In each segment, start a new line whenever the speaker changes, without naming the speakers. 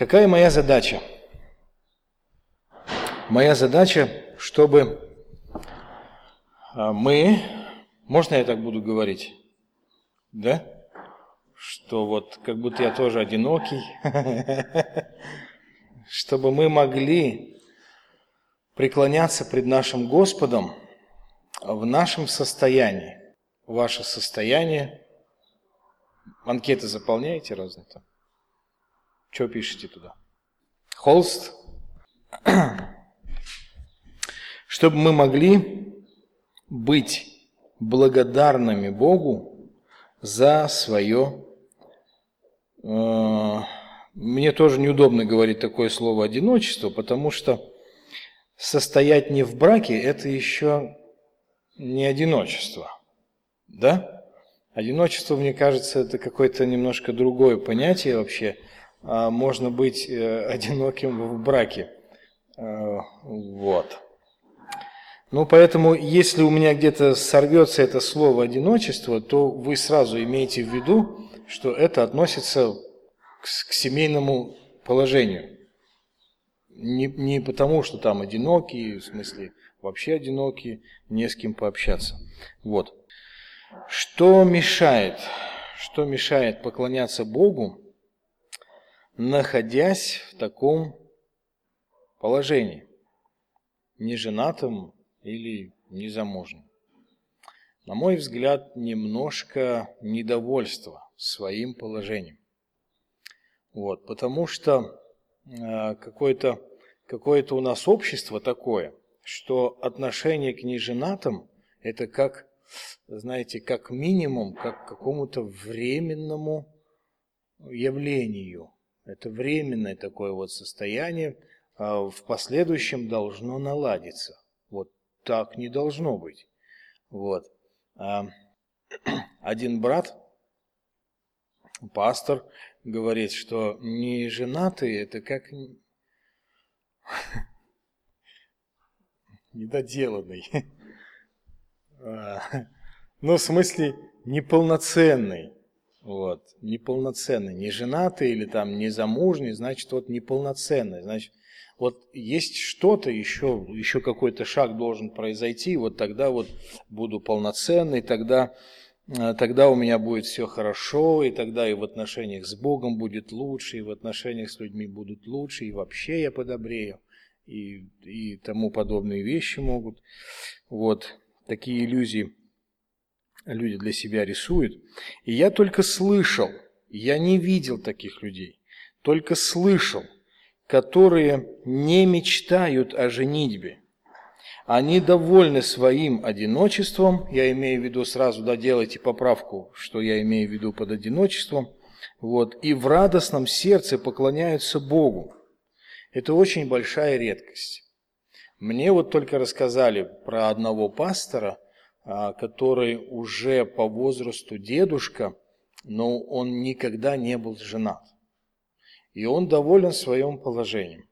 Какая моя задача? Моя задача, чтобы а, мы, можно я так буду говорить, да? Что вот как будто я тоже одинокий, чтобы мы могли преклоняться пред нашим Господом в нашем состоянии. Ваше состояние, анкеты заполняете разные там? Что пишете туда? Холст? Чтобы мы могли быть благодарными Богу за свое... Э, мне тоже неудобно говорить такое слово «одиночество», потому что состоять не в браке – это еще не одиночество. Да? Одиночество, мне кажется, это какое-то немножко другое понятие вообще – можно быть э, одиноким в браке. Э, вот. Ну, поэтому, если у меня где-то сорвется это слово «одиночество», то вы сразу имеете в виду, что это относится к, к семейному положению. Не, не потому, что там одинокие, в смысле вообще одинокие, не с кем пообщаться. Вот. Что мешает? Что мешает поклоняться Богу находясь в таком положении, неженатым или незамужним. На мой взгляд, немножко недовольство своим положением. Вот, потому что э, какое-то какое у нас общество такое, что отношение к неженатым – это как, знаете, как минимум, как к какому-то временному явлению – это временное такое вот состояние, а в последующем должно наладиться. Вот так не должно быть. Вот. А, один брат, пастор, говорит, что не женатые это как недоделанный. А, ну, в смысле, неполноценный. Вот, неполноценный, не женатый или там не замужний, значит, вот неполноценный, значит, вот есть что-то еще, еще какой-то шаг должен произойти, вот тогда вот буду полноценный, тогда, э, тогда у меня будет все хорошо, и тогда и в отношениях с Богом будет лучше, и в отношениях с людьми будут лучше, и вообще я подобрею, и, и тому подобные вещи могут. Вот, такие иллюзии люди для себя рисуют. И я только слышал, я не видел таких людей, только слышал, которые не мечтают о женитьбе. Они довольны своим одиночеством, я имею в виду сразу, да, делайте поправку, что я имею в виду под одиночеством, вот, и в радостном сердце поклоняются Богу. Это очень большая редкость. Мне вот только рассказали про одного пастора – который уже по возрасту дедушка, но он никогда не был женат. И он доволен своим положением.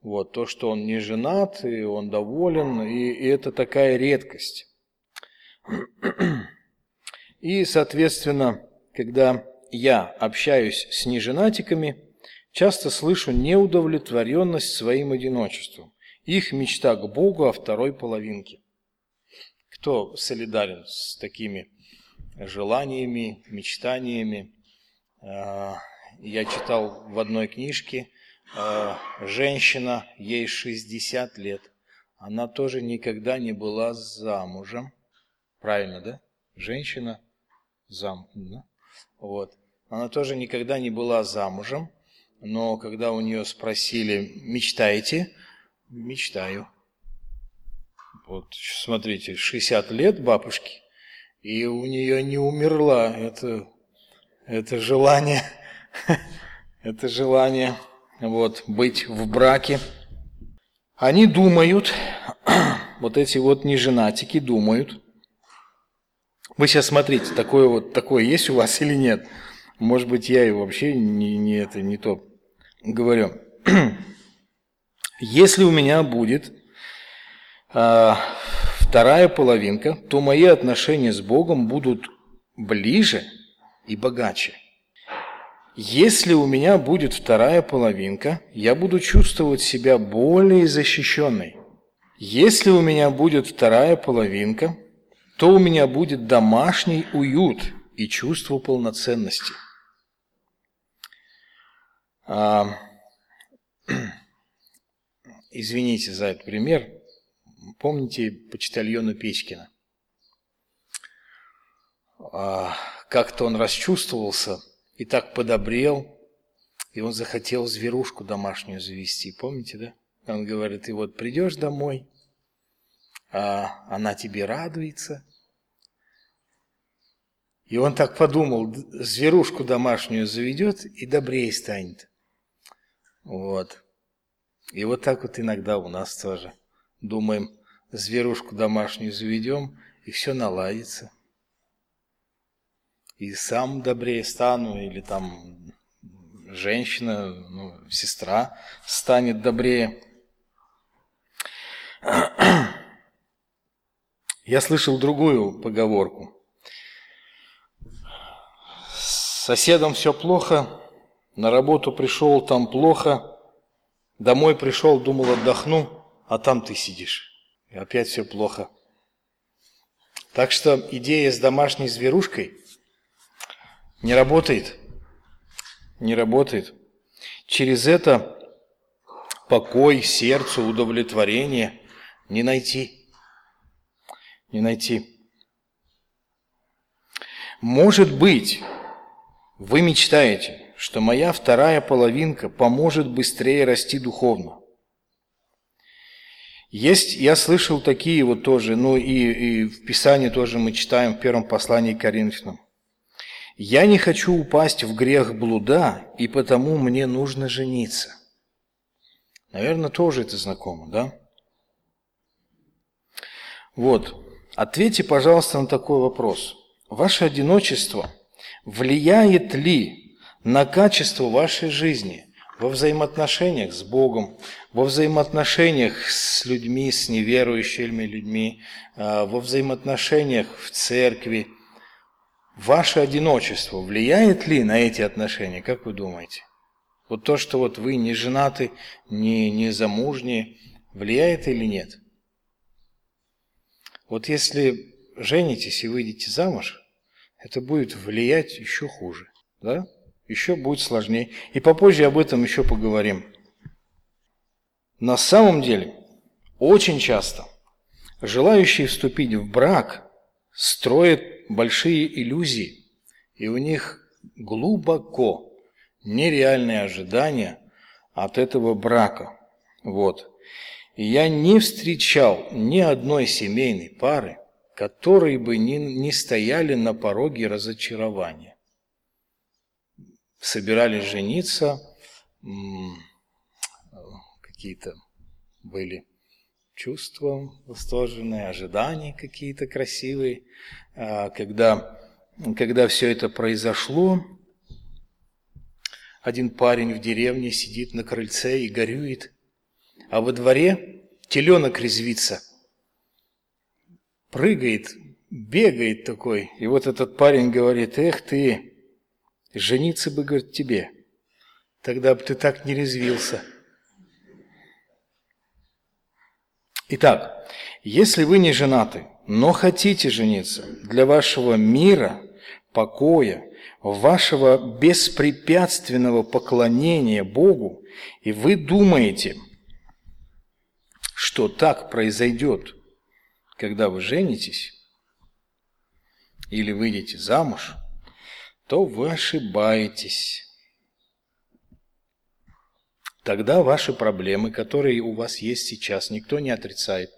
Вот, то, что он не женат, и он доволен, и, и это такая редкость. И, соответственно, когда я общаюсь с неженатиками, часто слышу неудовлетворенность своим одиночеством, их мечта к Богу о второй половинке. Кто солидарен с такими желаниями, мечтаниями? А, я читал в одной книжке, а, женщина, ей 60 лет, она тоже никогда не была замужем. Правильно, да? Женщина зам, да? Вот. Она тоже никогда не была замужем, но когда у нее спросили, мечтаете? Мечтаю. Вот смотрите, 60 лет бабушке, и у нее не умерла это, это желание, это желание вот, быть в браке. Они думают, вот эти вот неженатики думают. Вы сейчас смотрите, такое вот такое есть у вас или нет? Может быть, я и вообще не, не это не то говорю. Если у меня будет а, вторая половинка, то мои отношения с Богом будут ближе и богаче. Если у меня будет вторая половинка, я буду чувствовать себя более защищенной. Если у меня будет вторая половинка, то у меня будет домашний уют и чувство полноценности. А, извините за этот пример. Помните почтальона Печкина? А, как-то он расчувствовался и так подобрел, и он захотел зверушку домашнюю завести. Помните, да? Он говорит, и вот придешь домой, а она тебе радуется. И он так подумал, зверушку домашнюю заведет и добрее станет. Вот. И вот так вот иногда у нас тоже. Думаем, зверушку домашнюю заведем, и все наладится. И сам добрее стану, или там женщина, ну, сестра станет добрее. Я слышал другую поговорку. С соседом все плохо, на работу пришел, там плохо, домой пришел, думал отдохну, а там ты сидишь. И опять все плохо. Так что идея с домашней зверушкой не работает. Не работает. Через это покой, сердцу, удовлетворение не найти не найти. Может быть, вы мечтаете, что моя вторая половинка поможет быстрее расти духовно. Есть, я слышал такие вот тоже, ну и, и в Писании тоже мы читаем в первом послании к Коринфянам. «Я не хочу упасть в грех блуда, и потому мне нужно жениться». Наверное, тоже это знакомо, да? Вот. Ответьте, пожалуйста, на такой вопрос. Ваше одиночество влияет ли на качество вашей жизни во взаимоотношениях с Богом, во взаимоотношениях с людьми, с неверующими людьми, а, во взаимоотношениях в церкви? Ваше одиночество влияет ли на эти отношения, как вы думаете? Вот то, что вот вы не женаты, не, не замужние, влияет или нет? Вот если женитесь и выйдете замуж, это будет влиять еще хуже, да? Еще будет сложнее. И попозже об этом еще поговорим. На самом деле, очень часто желающие вступить в брак строят большие иллюзии, и у них глубоко нереальные ожидания от этого брака. Вот. И я не встречал ни одной семейной пары, которые бы не, не стояли на пороге разочарования. Собирались жениться, какие-то были чувства восторженные, ожидания какие-то красивые. А когда, когда все это произошло, один парень в деревне сидит на крыльце и горюет – а во дворе теленок резвится, прыгает, бегает такой. И вот этот парень говорит, эх ты, жениться бы, говорит, тебе, тогда бы ты так не резвился. Итак, если вы не женаты, но хотите жениться для вашего мира, покоя, вашего беспрепятственного поклонения Богу, и вы думаете – что так произойдет, когда вы женитесь или выйдете замуж, то вы ошибаетесь. Тогда ваши проблемы, которые у вас есть сейчас, никто не отрицает,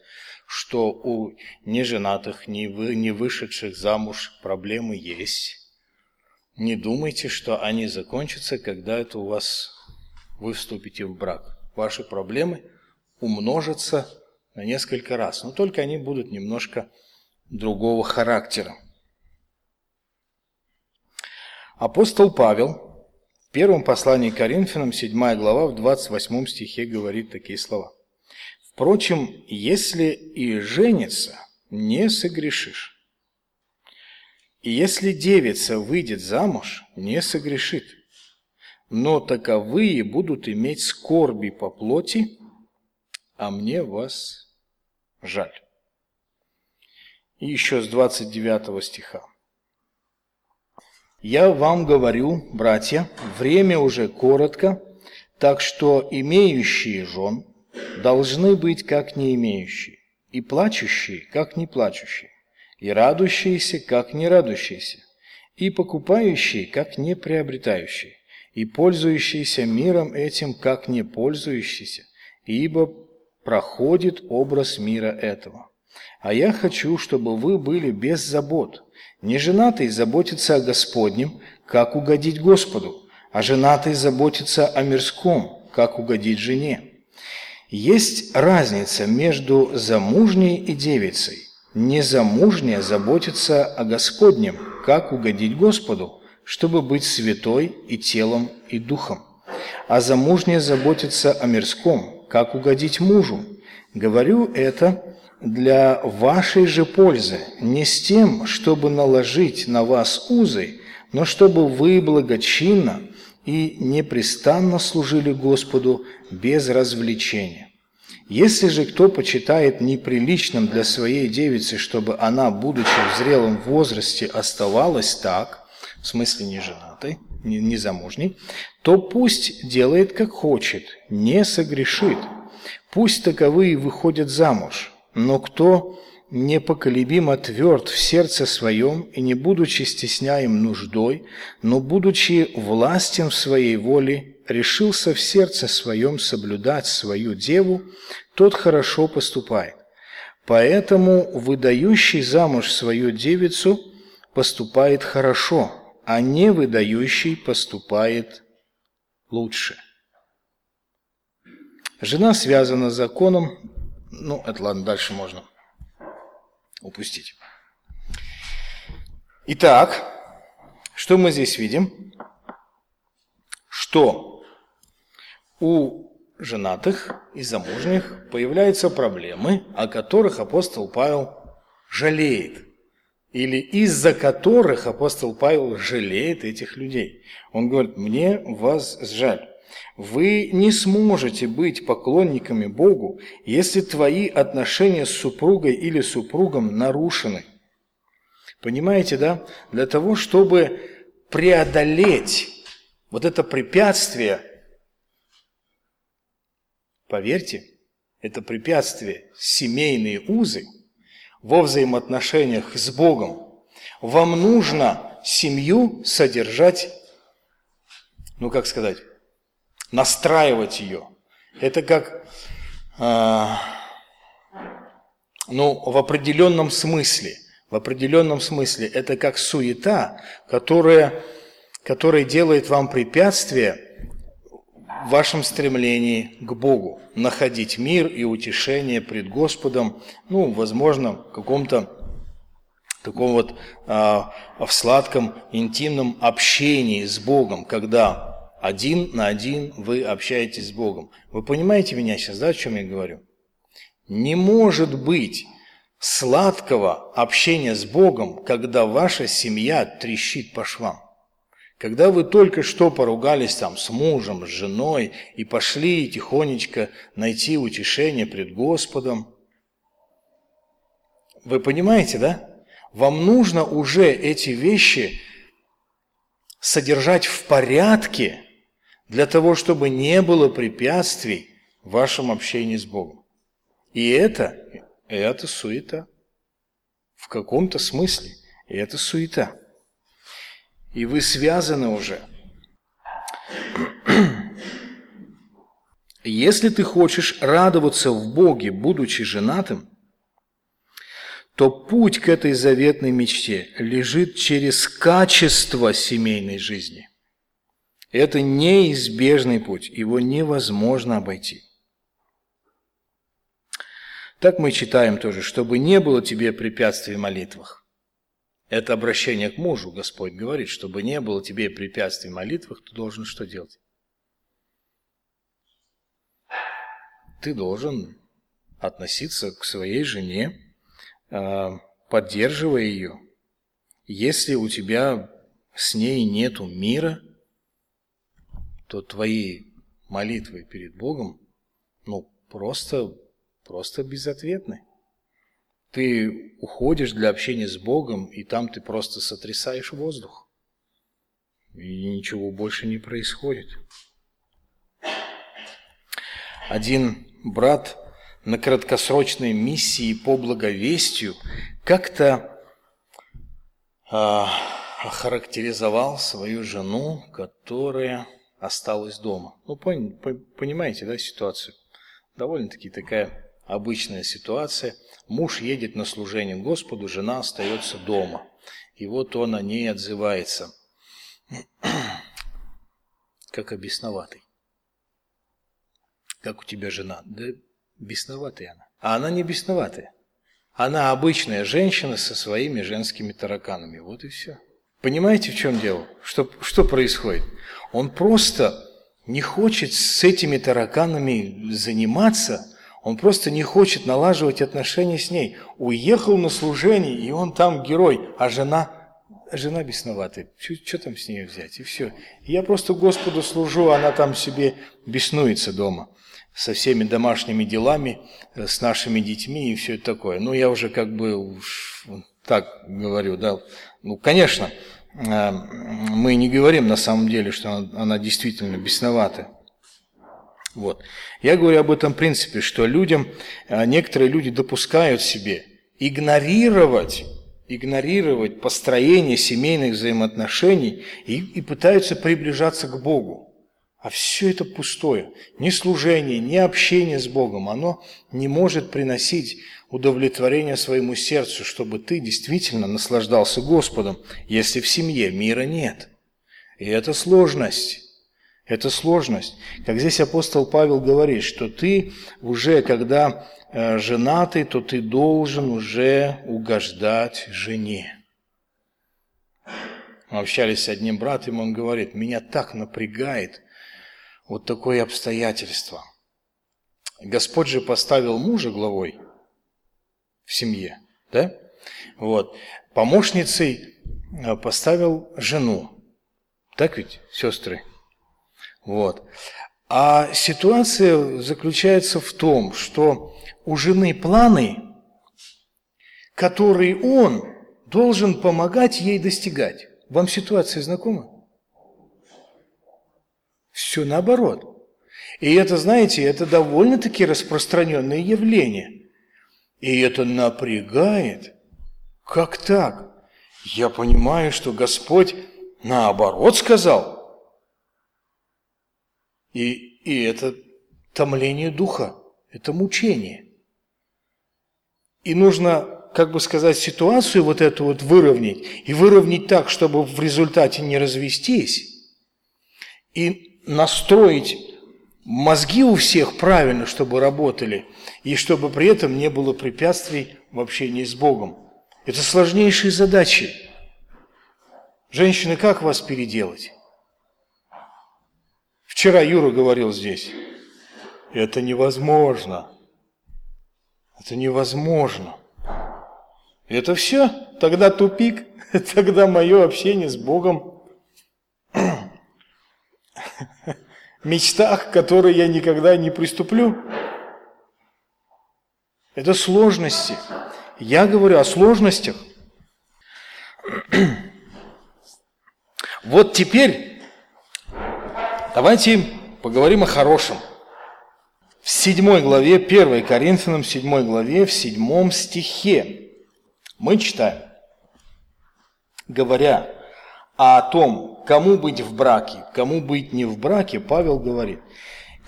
что у неженатых, не, вы, не вышедших замуж проблемы есть. Не думайте, что они закончатся, когда это у вас вы вступите в брак. Ваши проблемы умножатся на несколько раз, но только они будут немножко другого характера. Апостол Павел в первом послании к Коринфянам, 7 глава, в 28 стихе говорит такие слова. «Впрочем, если и женится, не согрешишь. И если девица выйдет замуж, не согрешит, но таковые будут иметь скорби по плоти, а мне вас жаль. И еще с 29 стиха. «Я вам говорю, братья, время уже коротко, так что имеющие жен должны быть как не имеющие, и плачущие, как не плачущие, и радующиеся, как не радующиеся, и покупающие, как не приобретающие, и пользующиеся миром этим, как не пользующиеся, ибо проходит образ мира этого. А я хочу, чтобы вы были без забот. Не женатый заботится о Господнем, как угодить Господу, а женатый заботится о мирском, как угодить жене. Есть разница между замужней и девицей. Незамужняя заботится о Господнем, как угодить Господу, чтобы быть святой и телом, и духом. А замужняя заботится о мирском, как угодить мужу. Говорю это для вашей же пользы, не с тем, чтобы наложить на вас узы, но чтобы вы благочинно и непрестанно служили Господу без развлечения. Если же кто почитает неприличным для своей девицы, чтобы она, будучи в зрелом возрасте, оставалась так, в смысле не женатой, не, не замужней, то пусть делает как хочет, не согрешит. Пусть таковые выходят замуж, но кто непоколебимо тверд в сердце своем и не будучи стесняем нуждой, но будучи властен в своей воле, решился в сердце своем соблюдать свою деву, тот хорошо поступает. Поэтому выдающий замуж свою девицу поступает хорошо, а не выдающий поступает лучше. Жена связана законом, ну, это ладно, дальше можно упустить. Итак, что мы здесь видим? Что у женатых и замужних появляются проблемы, о которых апостол Павел жалеет. Или из-за которых апостол Павел жалеет этих людей. Он говорит, мне вас жаль. Вы не сможете быть поклонниками Богу, если твои отношения с супругой или супругом нарушены. Понимаете, да? Для того, чтобы преодолеть вот это препятствие, поверьте, это препятствие семейные узы во взаимоотношениях с Богом, вам нужно семью содержать, ну как сказать, настраивать ее. Это как, э, ну, в определенном смысле, в определенном смысле, это как суета, которая, которая делает вам препятствие в вашем стремлении к Богу, находить мир и утешение пред Господом, ну, возможно, в каком-то таком вот а, в сладком интимном общении с Богом, когда один на один вы общаетесь с Богом. Вы понимаете меня сейчас, да, о чем я говорю? Не может быть сладкого общения с Богом, когда ваша семья трещит по швам. Когда вы только что поругались там с мужем, с женой и пошли тихонечко найти утешение пред Господом. Вы понимаете, да? Вам нужно уже эти вещи содержать в порядке, для того, чтобы не было препятствий в вашем общении с Богом. И это, это суета. В каком-то смысле это суета. И вы связаны уже. Если ты хочешь радоваться в Боге, будучи женатым, то путь к этой заветной мечте лежит через качество семейной жизни – это неизбежный путь, его невозможно обойти. Так мы читаем тоже, чтобы не было тебе препятствий в молитвах. Это обращение к мужу, Господь говорит, чтобы не было тебе препятствий в молитвах, ты должен что делать? Ты должен относиться к своей жене, а, поддерживая ее. Если у тебя с ней нету мира – то твои молитвы перед Богом, ну, просто, просто безответны. Ты уходишь для общения с Богом, и там ты просто сотрясаешь воздух. И ничего больше не происходит. Один брат на краткосрочной миссии по благовестию как-то а, охарактеризовал свою жену, которая осталась дома. Ну, понимаете, да, ситуацию? Довольно-таки такая обычная ситуация. Муж едет на служение Господу, жена остается дома. И вот он о ней отзывается, как о бесноватой. Как у тебя жена? Да бесноватая она. А она не бесноватая. Она обычная женщина со своими женскими тараканами. Вот и все. Понимаете, в чем дело? Что, что происходит? Он просто не хочет с этими тараканами заниматься, он просто не хочет налаживать отношения с ней. Уехал на служение, и он там герой, а жена, жена бесноватая. Что там с ней взять? И все. Я просто Господу служу, она там себе беснуется дома со всеми домашними делами, э, с нашими детьми и все такое. Ну, я уже как бы уж так говорю, да. Ну, конечно, мы не говорим на самом деле, что она, она действительно бесноватая. Вот. Я говорю об этом принципе, что людям, э, некоторые люди допускают себе игнорировать, игнорировать построение семейных взаимоотношений и, и пытаются приближаться к Богу. А все это пустое. Ни служение, ни общение с Богом, оно не может приносить удовлетворение своему сердцу, чтобы ты действительно наслаждался Господом, если в семье мира нет. И это сложность. Это сложность. Как здесь апостол Павел говорит, что ты уже, когда э, женатый, то ты должен уже угождать жене. Мы общались с одним братом, он говорит, меня так напрягает вот такое обстоятельство. Господь же поставил мужа главой в семье, да? Вот. Помощницей э, поставил жену. Так ведь, сестры? Вот. А ситуация заключается в том, что у жены планы, которые он должен помогать ей достигать. Вам ситуация знакома? Все наоборот. И это, знаете, это довольно-таки распространенное явление. И это напрягает. Как так? Я понимаю, что Господь наоборот сказал. И, и это томление духа, это мучение. И нужно, как бы сказать, ситуацию вот эту вот выровнять. И выровнять так, чтобы в результате не развестись. И настроить мозги у всех правильно, чтобы работали, и чтобы при этом не было препятствий в общении с Богом. Это сложнейшие задачи. Женщины, как вас переделать? Вчера Юра говорил здесь. Это невозможно. Это невозможно. Это все? Тогда тупик. Тогда мое общение с Богом мечтах, которые я никогда не приступлю. Это сложности. Я говорю о сложностях. Вот теперь давайте поговорим о хорошем. В седьмой главе, 1 Коринфянам, седьмой главе, в седьмом стихе мы читаем, говоря а о том, кому быть в браке, кому быть не в браке, Павел говорит,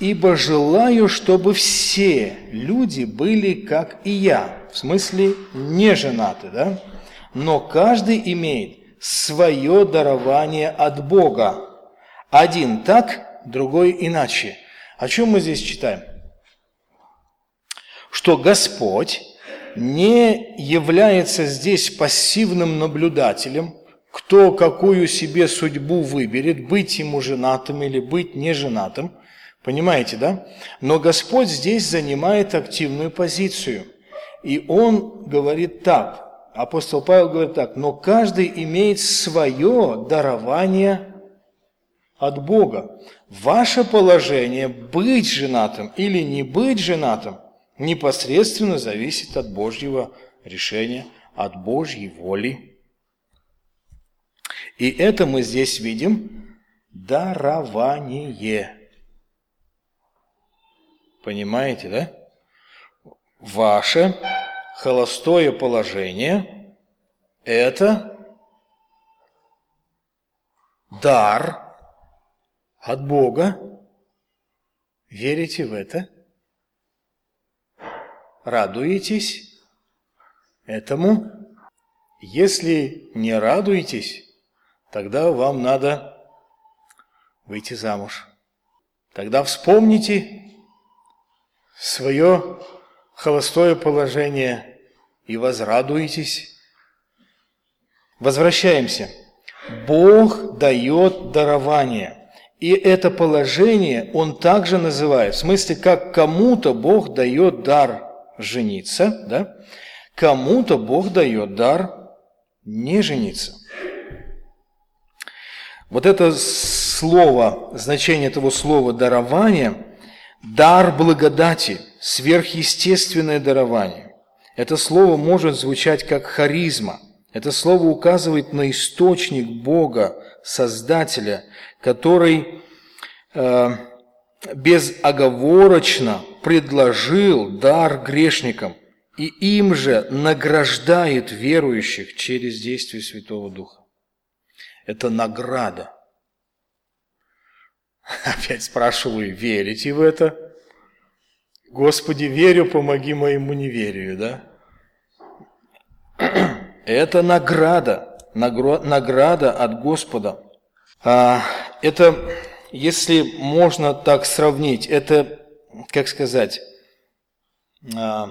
«Ибо желаю, чтобы все люди были, как и я». В смысле, не женаты, да? Но каждый имеет свое дарование от Бога. Один так, другой иначе. О чем мы здесь читаем? Что Господь не является здесь пассивным наблюдателем – кто какую себе судьбу выберет, быть ему женатым или быть неженатым. Понимаете, да? Но Господь здесь занимает активную позицию. И Он говорит так, апостол Павел говорит так, но каждый имеет свое дарование от Бога. ваше положение быть женатым или не быть женатым непосредственно зависит от Божьего решения, от Божьей воли. И это мы здесь видим дарование. Понимаете, да? Ваше холостое положение – это дар от Бога. Верите в это? Радуетесь этому? Если не радуетесь, тогда вам надо выйти замуж. Тогда вспомните свое холостое положение и возрадуетесь. Возвращаемся. Бог дает дарование. И это положение он также называет, в смысле, как кому-то Бог дает дар жениться, да? кому-то Бог дает дар не жениться. Вот это слово, значение этого слова «дарование» Дар благодати, сверхъестественное дарование. Это слово может звучать как харизма. Это слово указывает на источник Бога, Создателя, который э, безоговорочно предложил дар грешникам и им же награждает верующих через действие Святого Духа. Это награда. Опять спрашиваю, верите в это? Господи, верю, помоги моему неверию, да? Это награда, награда от Господа. А, это, если можно так сравнить, это, как сказать, а,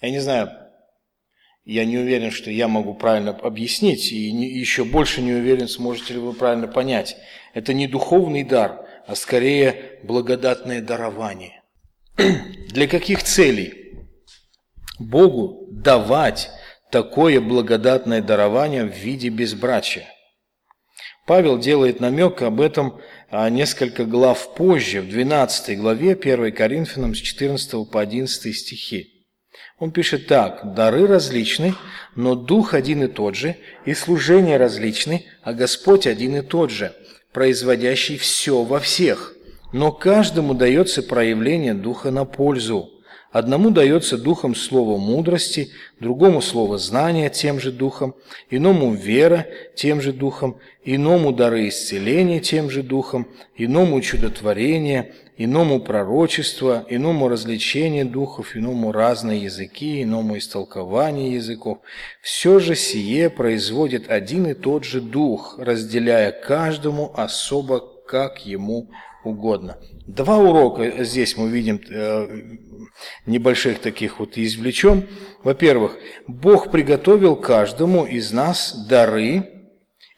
я не знаю, я не уверен, что я могу правильно объяснить, и еще больше не уверен, сможете ли вы правильно понять. Это не духовный дар, а скорее благодатное дарование. Для каких целей? Богу давать такое благодатное дарование в виде безбрачия. Павел делает намек об этом а, несколько глав позже, в 12 главе 1 Коринфянам с 14 по 11 стихи. Он пишет так, «Дары различны, но Дух один и тот же, и служения различны, а Господь один и тот же, производящий все во всех. Но каждому дается проявление Духа на пользу. Одному дается Духом слово мудрости, другому слово знания тем же Духом, иному вера тем же Духом, иному дары исцеления тем же Духом, иному чудотворение, иному пророчество, иному развлечение духов, иному разные языки, иному истолкование языков. Все же сие производит один и тот же Дух, разделяя каждому особо, как ему угодно. Два урока здесь мы видим э, небольших таких вот извлечем. Во-первых, Бог приготовил каждому из нас дары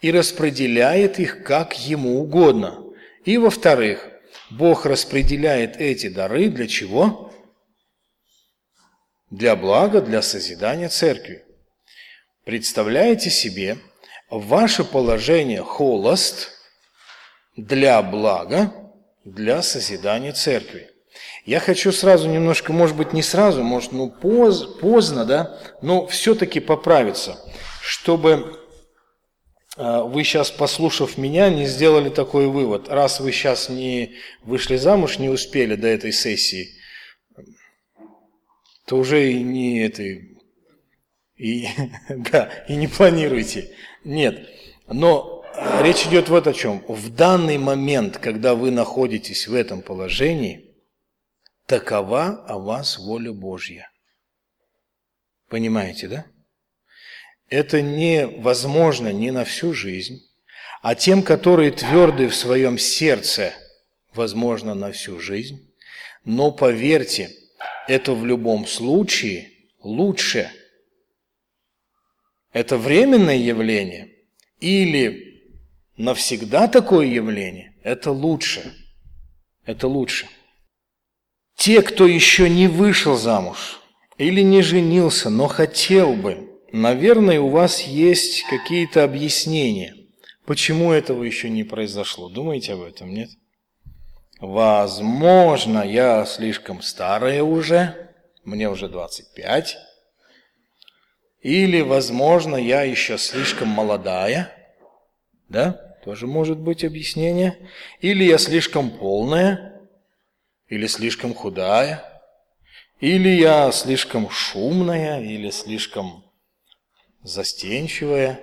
и распределяет их как ему угодно. И во-вторых, Бог распределяет эти дары для чего? Для блага, для созидания церкви. Представляете себе, ваше положение холост для блага, для созидания церкви. Я хочу сразу немножко, может быть, не сразу, может, ну, поз, поздно, да, но все-таки поправиться, чтобы вы сейчас, послушав меня, не сделали такой вывод. Раз вы сейчас не вышли замуж, не успели до этой сессии, то уже и не этой, и, да, и не планируйте. Нет. Но речь идет вот о чем. В данный момент, когда вы находитесь в этом положении, такова о вас воля Божья. Понимаете, да? Это невозможно не на всю жизнь, а тем, которые тверды в своем сердце, возможно на всю жизнь. Но поверьте, это в любом случае лучше. Это временное явление или навсегда такое явление, это лучше. Это лучше. Те, кто еще не вышел замуж или не женился, но хотел бы – Наверное, у вас есть какие-то объяснения, Почему этого еще не произошло? Думаете об этом, нет? Возможно, я слишком старая уже, мне уже 25. Или, возможно, я еще слишком молодая, да? Тоже может быть объяснение. Или я слишком полная, или слишком худая, или я слишком шумная, или слишком застенчивая,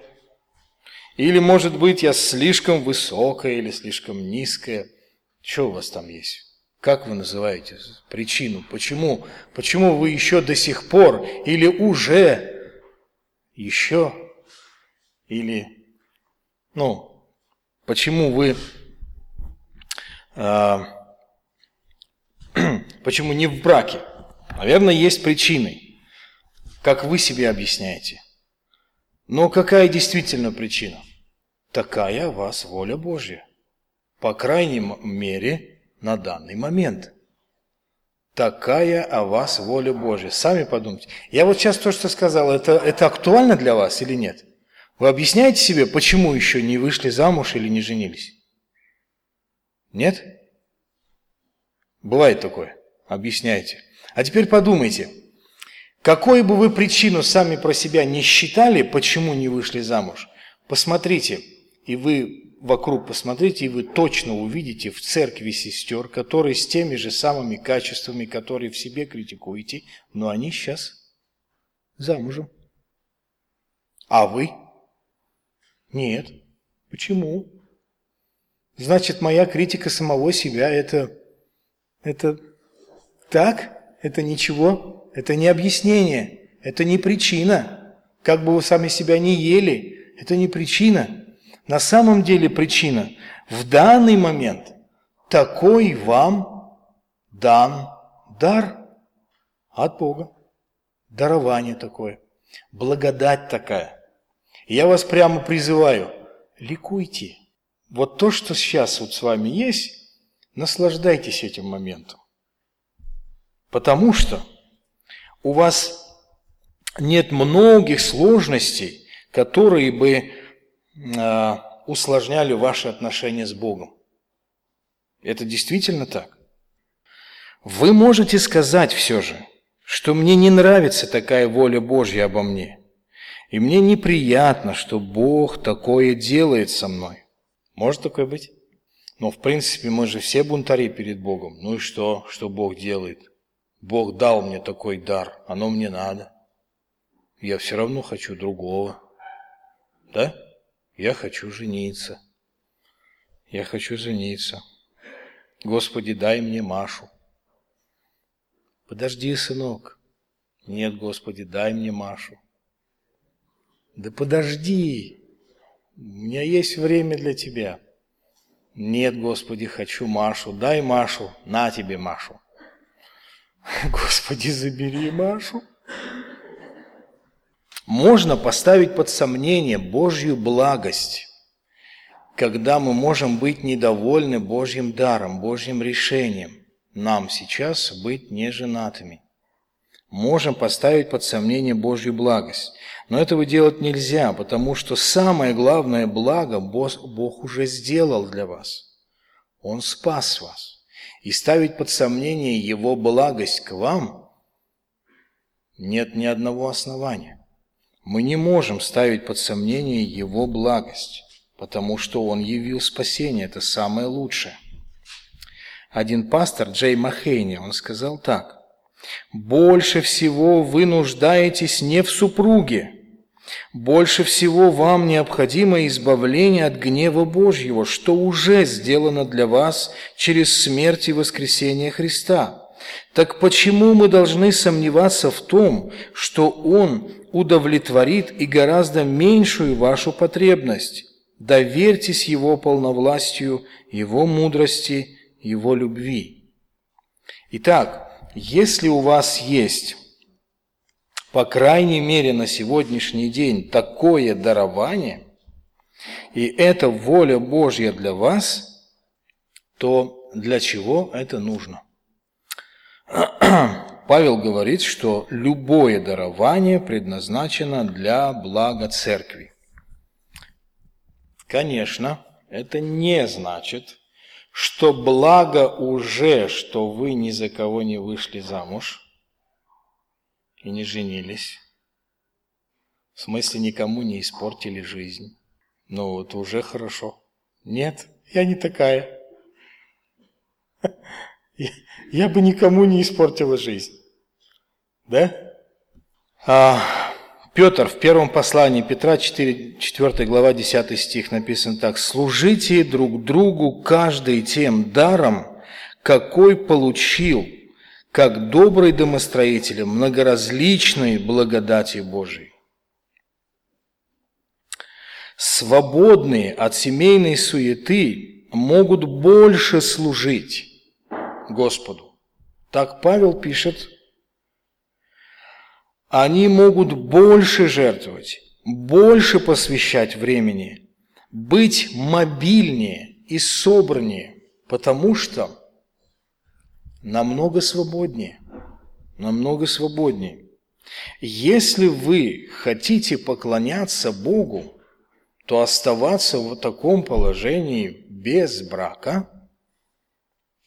или, может быть, я слишком высокая или слишком низкая. Что у вас там есть? Как вы называете причину? Почему? Почему вы еще до сих пор или уже еще или ну почему вы э, почему не в браке? Наверное, есть причины. Как вы себе объясняете? Но какая действительно причина? Такая вас воля Божья. По крайней мере, на данный момент. Такая о вас воля Божья. Сами подумайте. Я вот сейчас то, что сказал, это, это актуально для вас или нет? Вы объясняете себе, почему еще не вышли замуж или не женились? Нет? Бывает такое. Объясняйте. А теперь подумайте, какой бы вы причину сами про себя не считали, почему не вышли замуж, посмотрите, и вы вокруг посмотрите, и вы точно увидите в церкви сестер, которые с теми же самыми качествами, которые в себе критикуете, но они сейчас замужем. А вы? Нет. Почему? Значит, моя критика самого себя это, это так? Это ничего? Это не объяснение, это не причина. Как бы вы сами себя не ели, это не причина. На самом деле причина в данный момент такой вам дан дар от Бога. Дарование такое, благодать такая. я вас прямо призываю, ликуйте. Вот то, что сейчас вот с вами есть, наслаждайтесь этим моментом. Потому что у вас нет многих сложностей, которые бы э, усложняли ваши отношения с Богом. Это действительно так. Вы можете сказать все же, что мне не нравится такая воля Божья обо мне, и мне неприятно, что Бог такое делает со мной. Может такое быть? Но в принципе мы же все бунтари перед Богом. Ну и что, что Бог делает? Бог дал мне такой дар, оно мне надо. Я все равно хочу другого. Да? Я хочу жениться. Я хочу жениться. Господи, дай мне Машу. Подожди, сынок. Нет, Господи, дай мне Машу. Да подожди. У меня есть время для тебя. Нет, Господи, хочу Машу. Дай Машу. На тебе Машу. Господи, забери Машу. Можно поставить под сомнение Божью благость, когда мы можем быть недовольны Божьим даром, Божьим решением нам сейчас быть неженатыми. Можем поставить под сомнение Божью благость. Но этого делать нельзя, потому что самое главное благо Бог уже сделал для вас. Он спас вас и ставить под сомнение Его благость к вам, нет ни одного основания. Мы не можем ставить под сомнение Его благость, потому что Он явил спасение, это самое лучшее. Один пастор, Джей Махейни, он сказал так. «Больше всего вы нуждаетесь не в супруге, больше всего вам необходимо избавление от гнева Божьего, что уже сделано для вас через смерть и воскресение Христа. Так почему мы должны сомневаться в том, что Он удовлетворит и гораздо меньшую вашу потребность? Доверьтесь Его полновластию, Его мудрости, Его любви. Итак, если у вас есть по крайней мере на сегодняшний день, такое дарование, и это воля Божья для вас, то для чего это нужно? Павел говорит, что любое дарование предназначено для блага церкви. конечно, это не значит, что благо уже, что вы ни за кого не вышли замуж и не женились. В смысле, никому не испортили жизнь. Ну вот уже хорошо. Нет, я не такая. Я бы никому не испортила жизнь. Да? А, Петр в первом послании Петра, 4, 4 глава, 10 стих написан так. «Служите друг другу каждый тем даром, какой получил, как добрый домостроитель многоразличной благодати Божией». Свободные от семейной суеты могут больше служить Господу. Так Павел пишет они могут больше жертвовать, больше посвящать времени, быть мобильнее и собраннее, потому что намного свободнее, намного свободнее. Если вы хотите поклоняться Богу, то оставаться в таком положении без брака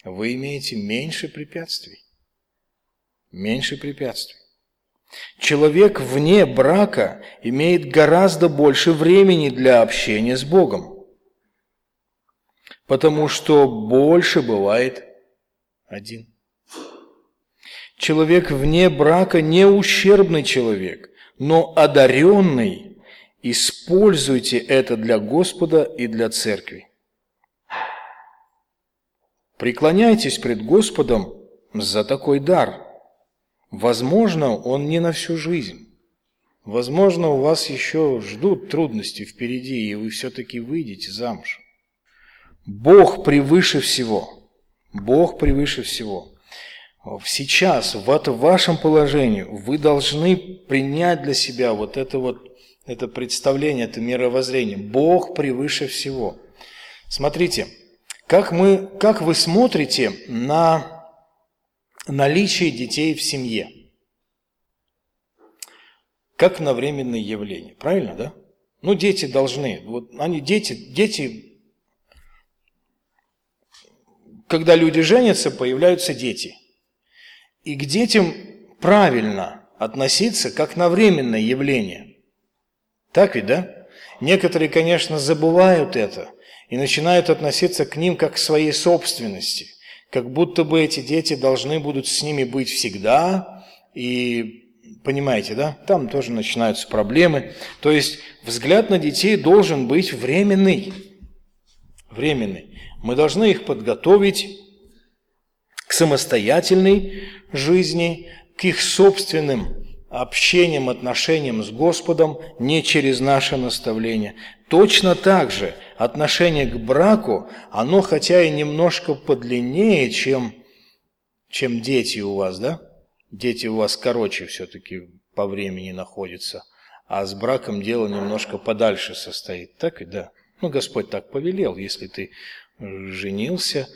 вы имеете меньше препятствий. Меньше препятствий. Человек вне брака имеет гораздо больше времени для общения с Богом, потому что больше бывает один. Человек вне брака не ущербный человек, но одаренный. Используйте это для Господа и для церкви. Преклоняйтесь пред Господом за такой дар – Возможно, он не на всю жизнь. Возможно, у вас еще ждут трудности впереди, и вы все-таки выйдете замуж. Бог превыше всего. Бог превыше всего. Сейчас, в вашем положении, вы должны принять для себя вот это вот это представление, это мировоззрение. Бог превыше всего. Смотрите, как, мы, как вы смотрите на наличие детей в семье. Как на временное явление. Правильно, да? Ну, дети должны. Вот они, дети, дети, когда люди женятся, появляются дети. И к детям правильно относиться как на временное явление. Так ведь, да? Некоторые, конечно, забывают это и начинают относиться к ним как к своей собственности как будто бы эти дети должны будут с ними быть всегда, и понимаете, да, там тоже начинаются проблемы. То есть взгляд на детей должен быть временный. Временный. Мы должны их подготовить к самостоятельной жизни, к их собственным общением, отношениям с Господом не через наше наставление. Точно так же отношение к браку, оно хотя и немножко подлиннее, чем, чем дети у вас, да? Дети у вас короче все-таки по времени находятся, а с браком дело немножко подальше состоит. Так и да. Ну, Господь так повелел, если ты женился,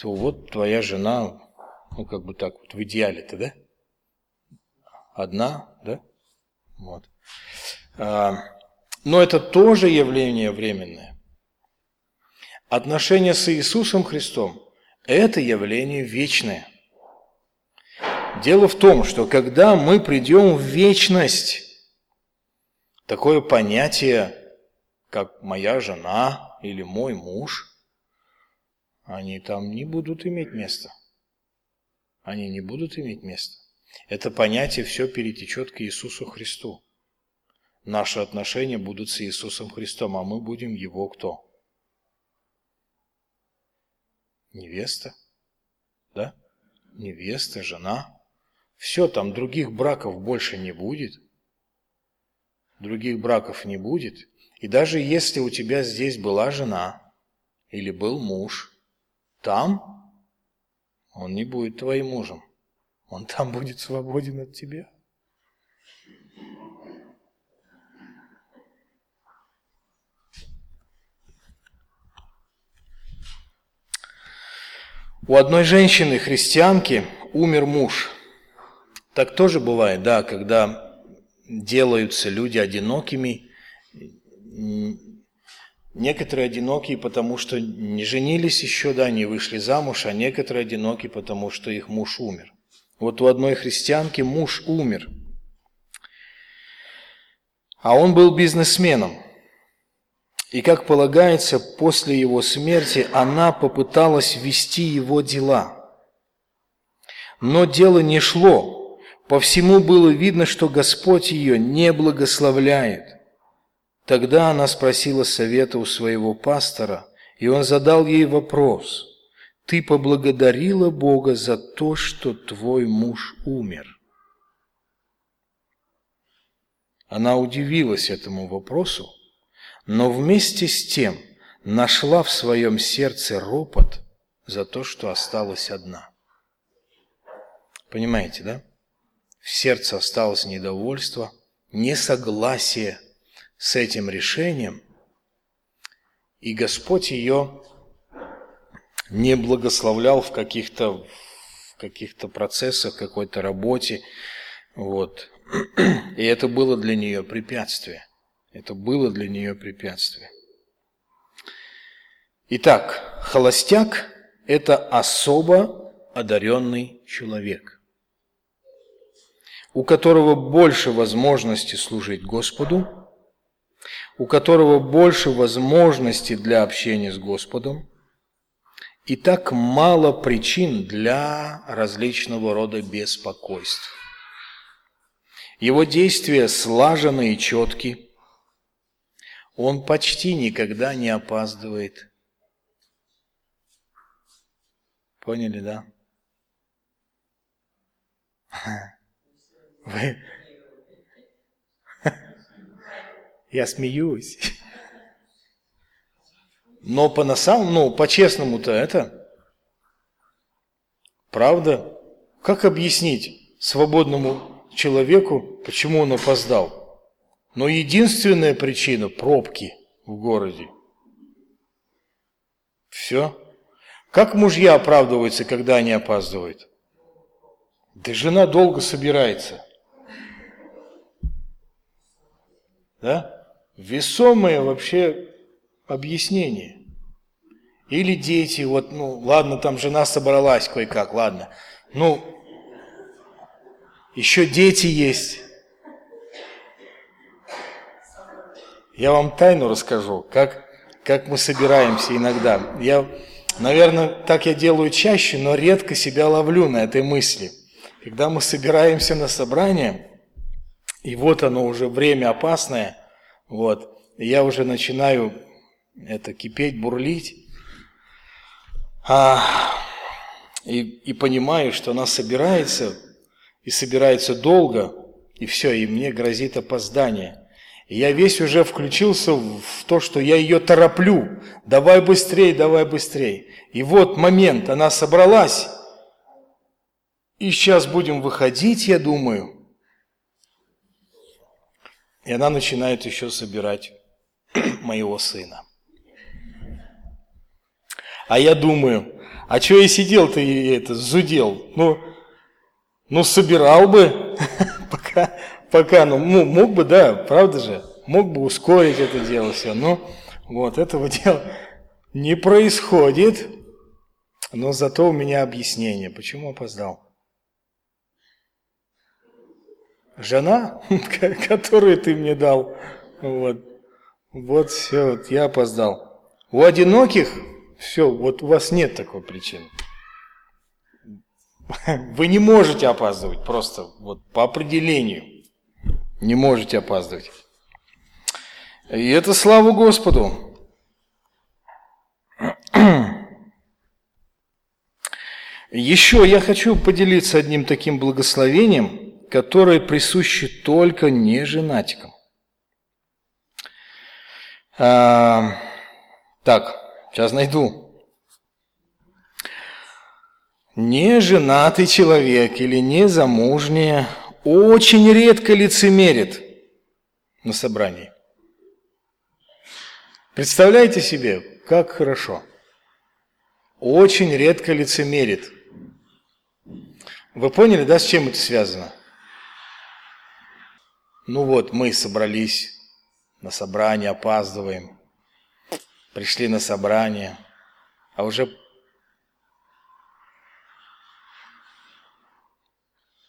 то вот твоя жена, ну, как бы так вот, в идеале-то, да? одна, да? Вот. А, но это тоже явление временное. Отношение с Иисусом Христом – это явление вечное. Дело в том, что когда мы придем в вечность, такое понятие, как моя жена или мой муж, они там не будут иметь места. Они не будут иметь места. Это понятие все перетечет к Иисусу Христу. Наши отношения будут с Иисусом Христом, а мы будем Его кто? Невеста, да? Невеста, жена. Все, там других браков больше не будет. Других браков не будет. И даже если у тебя здесь была жена или был муж, там он не будет твоим мужем. Он там будет свободен от тебя. У одной женщины, христианки, умер муж. Так тоже бывает, да, когда делаются люди одинокими, Некоторые одинокие, потому что не женились еще, да, не вышли замуж, а некоторые одиноки, потому что их муж умер. Вот у одной христианки муж умер, а он был бизнесменом. И, как полагается, после его смерти она попыталась вести его дела. Но дело не шло. По всему было видно, что Господь ее не благословляет – Тогда она спросила совета у своего пастора, и он задал ей вопрос. «Ты поблагодарила Бога за то, что твой муж умер?» Она удивилась этому вопросу, но вместе с тем нашла в своем сердце ропот за то, что осталась одна. Понимаете, да? В сердце осталось недовольство, несогласие – с этим решением, и Господь ее не благословлял в каких-то в каких-то процессах, какой-то работе, вот. И это было для нее препятствие. Это было для нее препятствие. Итак, холостяк – это особо одаренный человек, у которого больше возможности служить Господу – у которого больше возможностей для общения с Господом, и так мало причин для различного рода беспокойств. Его действия слажены и четки. Он почти никогда не опаздывает. Поняли, да? Вы, Я смеюсь. Но по на самом, ну, по-честному-то это правда. Как объяснить свободному человеку, почему он опоздал? Но единственная причина – пробки в городе. Все. Как мужья оправдываются, когда они опаздывают? Да жена долго собирается. Да? Весомое вообще объяснение. Или дети, вот, ну, ладно, там жена собралась кое-как, ладно. Ну, еще дети есть. Я вам тайну расскажу, как, как мы собираемся иногда. Я, наверное, так я делаю чаще, но редко себя ловлю на этой мысли. Когда мы собираемся на собрание, и вот оно уже время опасное – вот. Я уже начинаю это кипеть, бурлить. А, и, и понимаю, что она собирается, и собирается долго, и все, и мне грозит опоздание. И я весь уже включился в то, что я ее тороплю. Давай быстрее, давай быстрее. И вот момент, она собралась. И сейчас будем выходить, я думаю. И она начинает еще собирать моего сына. А я думаю, а что я сидел ты это, зудел? Ну, ну собирал бы, пока, пока, ну, мог бы, да, правда же, мог бы ускорить это дело все, но вот этого дела не происходит, но зато у меня объяснение, почему опоздал. Жена, которую ты мне дал. Вот, вот все, вот я опоздал. У одиноких все, вот у вас нет такой причины. Вы не можете опаздывать просто вот по определению. Не можете опаздывать. И это слава Господу. Еще я хочу поделиться одним таким благословением – которые присущи только неженатикам. А, так, сейчас найду. Неженатый человек или незамужняя очень редко лицемерит на собрании. Представляете себе, как хорошо. Очень редко лицемерит. Вы поняли, да, с чем это связано? Ну вот, мы собрались на собрание, опаздываем. пришли на собрание, а уже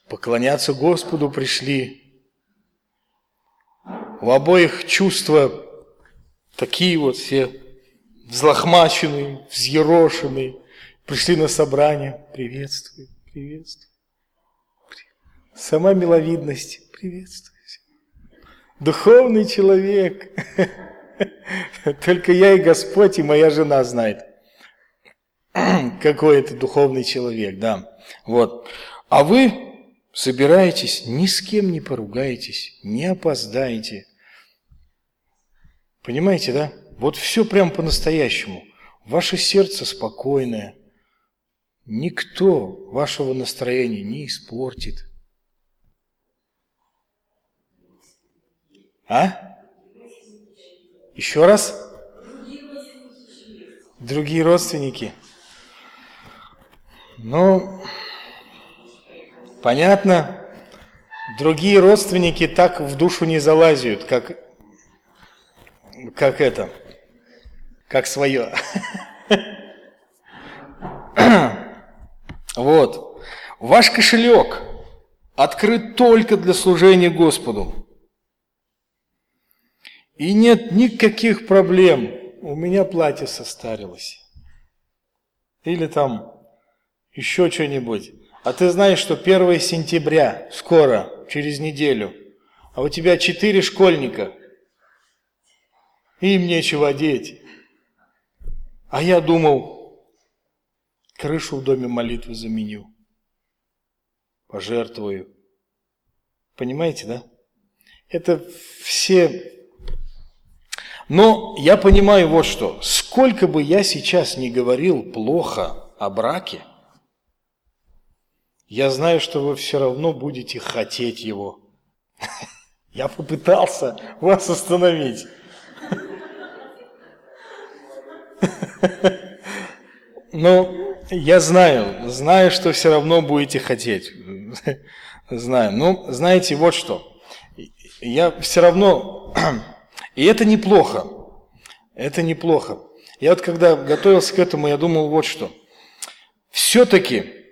поклоняться Господу пришли. У обоих чувства такие вот все взлохмаченные, взъерошенные, пришли на собрание. Приветствую, приветствую. Сама миловидность. Приветствую. Духовный человек. Только я и Господь, и моя жена знает, какой это духовный человек, да. Вот. А вы собираетесь, ни с кем не поругаетесь, не опоздаете. Понимаете, да? Вот все прям по-настоящему. Ваше сердце спокойное. Никто вашего настроения не испортит. А? Еще раз? Другие родственники. Ну, понятно. Другие родственники так в душу не залазят, как, как это, как свое. Вот. Ваш кошелек открыт только для служения Господу. И нет никаких проблем. У меня платье состарилось. Или там еще что-нибудь. А ты знаешь, что 1 сентября, скоро, через неделю, а у тебя четыре школьника, им нечего одеть. А я думал, крышу в доме молитвы заменю, пожертвую. Понимаете, да? Это все но я понимаю вот что. Сколько бы я сейчас не говорил плохо о браке, я знаю, что вы все равно будете хотеть его. Я попытался вас остановить. Но я знаю, знаю, что все равно будете хотеть. Знаю. Ну, знаете, вот что. Я все равно и это неплохо. Это неплохо. Я вот когда готовился к этому, я думал вот что. Все-таки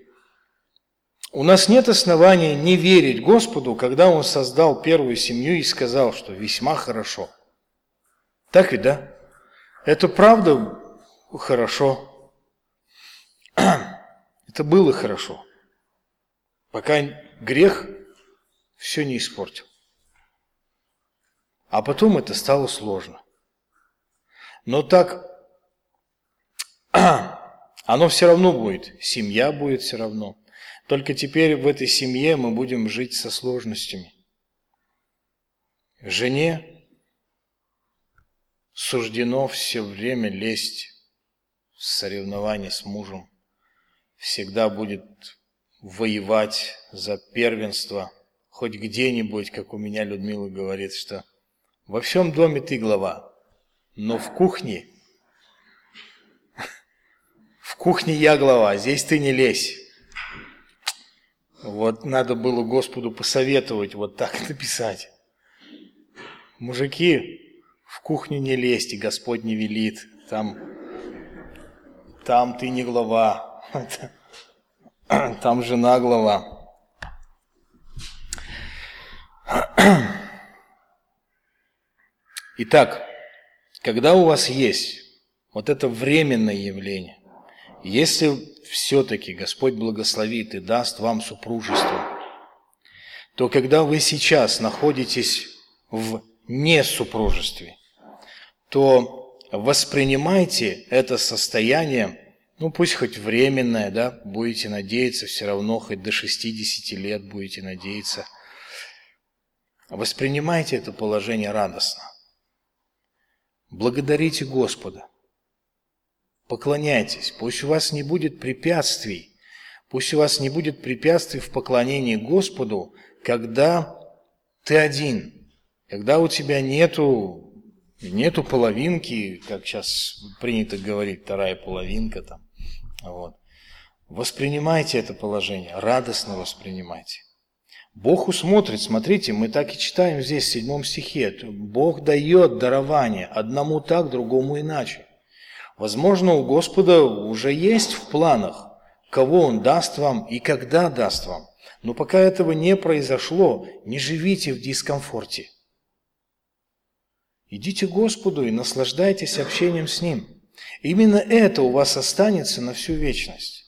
у нас нет основания не верить Господу, когда Он создал первую семью и сказал, что весьма хорошо. Так ведь, да? Это правда хорошо. Это было хорошо. Пока грех все не испортил. А потом это стало сложно. Но так оно все равно будет, семья будет все равно. Только теперь в этой семье мы будем жить со сложностями. Жене суждено все время лезть в соревнования с мужем. Всегда будет воевать за первенство, хоть где-нибудь, как у меня Людмила говорит, что во всем доме ты глава, но в кухне, в кухне я глава, здесь ты не лезь. Вот надо было Господу посоветовать вот так написать. Мужики, в кухню не лезьте, Господь не велит. Там, там ты не глава, там жена глава. Итак, когда у вас есть вот это временное явление, если все-таки Господь благословит и даст вам супружество, то когда вы сейчас находитесь в несупружестве, то воспринимайте это состояние, ну пусть хоть временное, да, будете надеяться, все равно хоть до 60 лет будете надеяться. Воспринимайте это положение радостно. Благодарите Господа. Поклоняйтесь. Пусть у вас не будет препятствий. Пусть у вас не будет препятствий в поклонении Господу, когда ты один, когда у тебя нету, нету половинки, как сейчас принято говорить, вторая половинка там. Вот. Воспринимайте это положение, радостно воспринимайте. Бог усмотрит, смотрите, мы так и читаем здесь в седьмом стихе. Бог дает дарование одному так, другому иначе. Возможно, у Господа уже есть в планах, кого Он даст вам и когда даст вам. Но пока этого не произошло, не живите в дискомфорте. Идите к Господу и наслаждайтесь общением с Ним. Именно это у вас останется на всю вечность.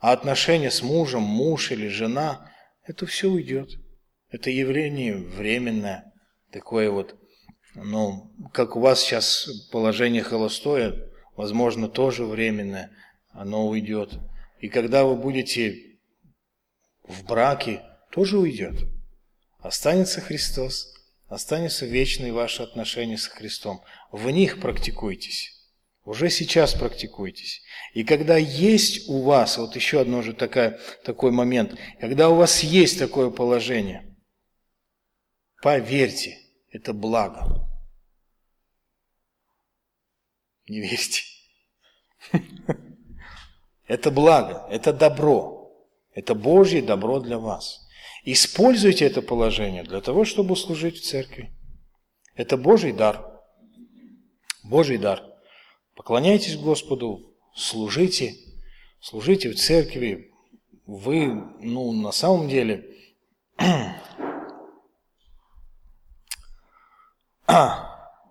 А отношения с мужем, муж или жена, это все уйдет. Это явление временное, такое вот, ну, как у вас сейчас положение холостое, возможно, тоже временное, оно уйдет. И когда вы будете в браке, тоже уйдет. Останется Христос, останется вечные ваши отношения с Христом. В них практикуйтесь. Уже сейчас практикуйтесь. И когда есть у вас, вот еще одно же такая, такой момент, когда у вас есть такое положение, Поверьте, это благо. Не верьте. Это благо, это добро. Это Божье добро для вас. Используйте это положение для того, чтобы служить в церкви. Это Божий дар. Божий дар. Поклоняйтесь Господу, служите, служите в церкви. Вы, ну, на самом деле,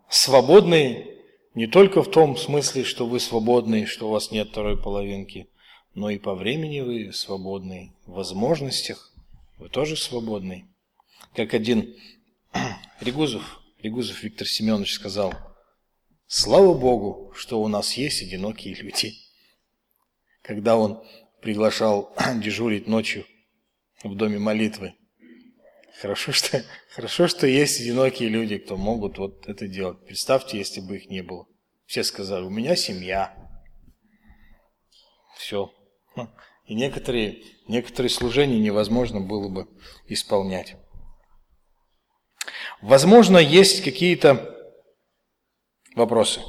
свободны не только в том смысле, что вы свободны, что у вас нет второй половинки, но и по времени вы свободны, в возможностях вы тоже свободны. Как один Регузов, Регузов Виктор Семенович сказал, слава Богу, что у нас есть одинокие люди. Когда он приглашал дежурить ночью в доме молитвы, Хорошо что, хорошо, что есть одинокие люди, кто могут вот это делать. Представьте, если бы их не было. Все сказали, у меня семья. Все. И некоторые, некоторые служения невозможно было бы исполнять. Возможно, есть какие-то вопросы.